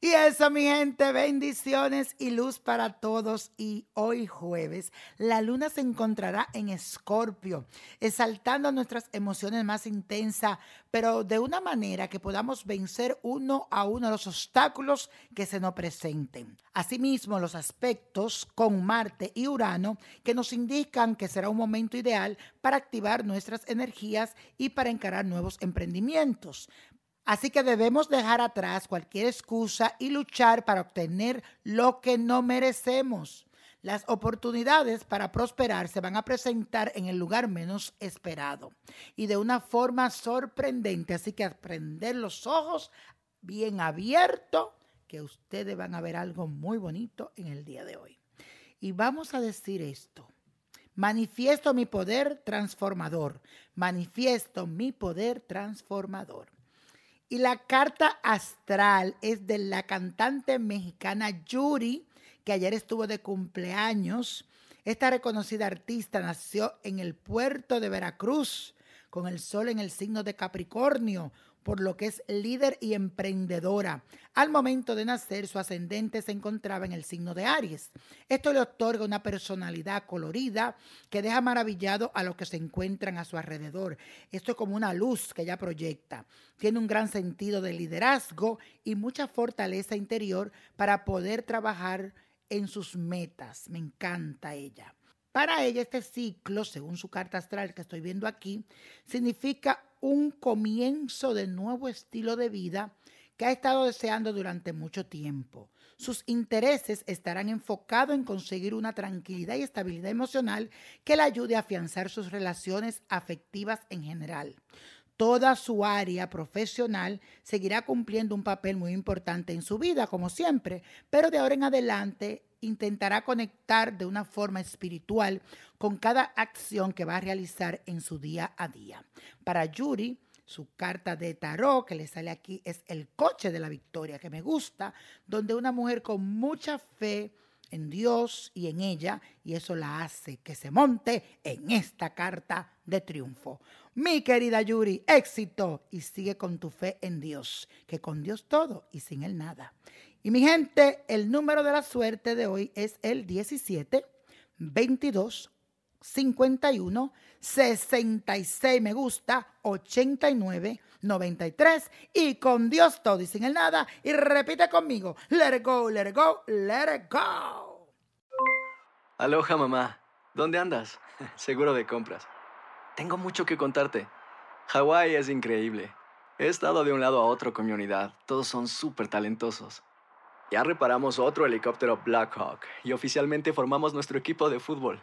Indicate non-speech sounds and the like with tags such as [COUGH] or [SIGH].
Y eso, mi gente, bendiciones y luz para todos. Y hoy jueves, la luna se encontrará en Escorpio, exaltando nuestras emociones más intensas, pero de una manera que podamos vencer uno a uno los obstáculos que se nos presenten. Asimismo, los aspectos con Marte y Urano que nos indican que será un momento ideal para activar nuestras energías y para encarar nuevos emprendimientos. Así que debemos dejar atrás cualquier excusa y luchar para obtener lo que no merecemos. Las oportunidades para prosperar se van a presentar en el lugar menos esperado y de una forma sorprendente. Así que aprender los ojos bien abiertos, que ustedes van a ver algo muy bonito en el día de hoy. Y vamos a decir esto. Manifiesto mi poder transformador. Manifiesto mi poder transformador. Y la carta astral es de la cantante mexicana Yuri, que ayer estuvo de cumpleaños. Esta reconocida artista nació en el puerto de Veracruz, con el sol en el signo de Capricornio, por lo que es líder y emprendedora. Al momento de nacer, su ascendente se encontraba en el signo de Aries. Esto le otorga una personalidad colorida que deja maravillado a los que se encuentran a su alrededor. Esto es como una luz que ella proyecta. Tiene un gran sentido de liderazgo y mucha fortaleza interior para poder trabajar en sus metas. Me encanta ella. Para ella este ciclo, según su carta astral que estoy viendo aquí, significa un comienzo de nuevo estilo de vida que ha estado deseando durante mucho tiempo. Sus intereses estarán enfocados en conseguir una tranquilidad y estabilidad emocional que le ayude a afianzar sus relaciones afectivas en general. Toda su área profesional seguirá cumpliendo un papel muy importante en su vida, como siempre, pero de ahora en adelante intentará conectar de una forma espiritual con cada acción que va a realizar en su día a día. Para Yuri, su carta de tarot que le sale aquí es el coche de la victoria, que me gusta, donde una mujer con mucha fe en Dios y en ella, y eso la hace que se monte en esta carta de triunfo. Mi querida Yuri, éxito y sigue con tu fe en Dios, que con Dios todo y sin Él nada. Y mi gente, el número de la suerte de hoy es el 17, 22, 51, 66 me gusta, 89, 93 y con Dios todo y sin el nada. Y repite conmigo, let it go, let it go, let it go. Aloha mamá, ¿dónde andas? [LAUGHS] Seguro de compras. Tengo mucho que contarte. Hawái es increíble. He estado de un lado a otro con mi unidad. Todos son súper talentosos. Ya reparamos otro helicóptero Blackhawk y oficialmente formamos nuestro equipo de fútbol.